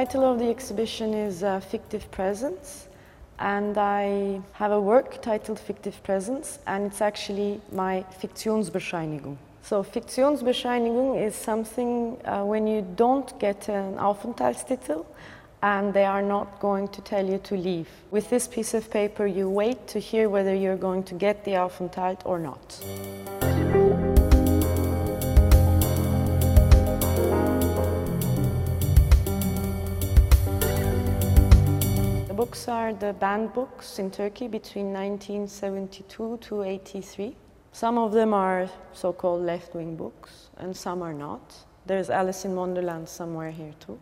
title of the exhibition is uh, Fictive Presence, and I have a work titled Fictive Presence, and it's actually my Fiktionsbescheinigung. So, Fiktionsbescheinigung is something uh, when you don't get an Aufenthaltstitel and they are not going to tell you to leave. With this piece of paper, you wait to hear whether you're going to get the Aufenthalt or not. Books are the banned books in Turkey between 1972 to 83. Some of them are so-called left-wing books and some are not. There's Alice in Wonderland somewhere here too.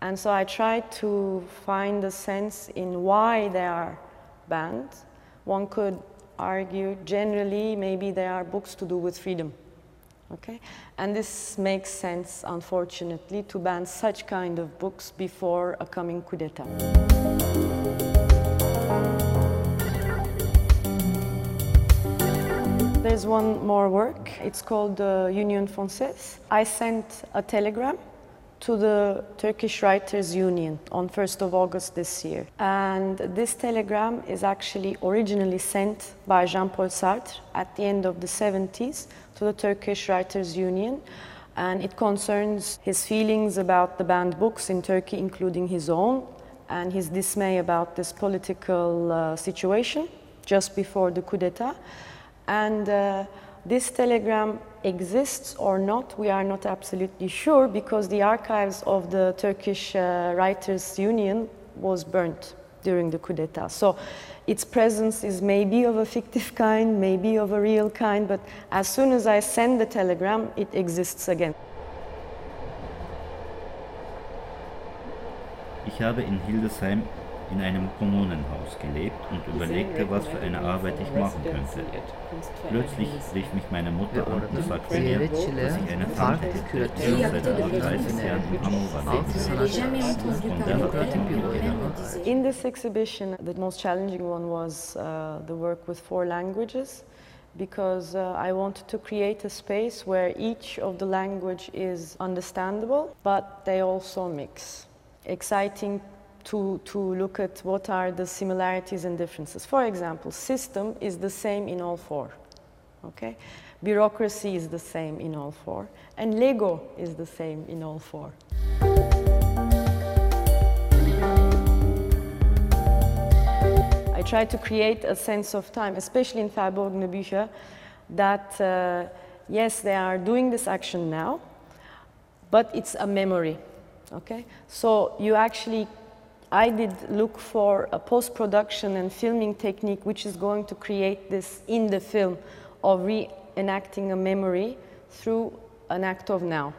And so I tried to find a sense in why they are banned. One could argue generally maybe they are books to do with freedom. Okay? And this makes sense, unfortunately, to ban such kind of books before a coming coup d'etat. There's one more work. It's called uh, Union Française. I sent a telegram to the Turkish Writers Union on 1st of August this year. And this telegram is actually originally sent by Jean-Paul Sartre at the end of the 70s to the Turkish Writers Union. And it concerns his feelings about the banned books in Turkey, including his own, and his dismay about this political uh, situation just before the coup d'etat. And uh, this telegram exists or not, we are not absolutely sure because the archives of the Turkish uh, Writers Union was burnt during the coup d'etat. So its presence is maybe of a fictive kind, maybe of a real kind, but as soon as I send the telegram, it exists again. Ich habe in Hildesheim in einem Kommunenhaus gelebt und überlegte, was für eine Arbeit ich machen könnte. Plötzlich rief mich meine Mutter an und sagte mir, dass ich eine Tante hätte, die seit über 30 Jahren in Hannover lebt. In this exhibition, the most challenging one was uh, the work with four languages because uh, I wanted to create a space where each of the language is understandable, but they also mix. Exciting to, to look at what are the similarities and differences. For example, system is the same in all four. Okay? Bureaucracy is the same in all four. And Lego is the same in all four. I try to create a sense of time, especially in verborgene Bücher, that uh, yes, they are doing this action now, but it's a memory. Okay? So you actually I did look for a post-production and filming technique which is going to create this in the film of reenacting a memory through an act of now.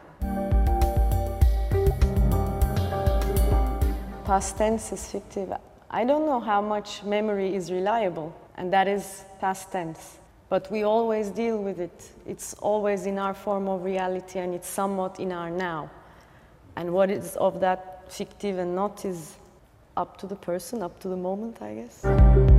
Past tense is fictive. I don't know how much memory is reliable, and that is past tense. But we always deal with it. It's always in our form of reality, and it's somewhat in our now. And what is of that fictive and not is up to the person, up to the moment, I guess.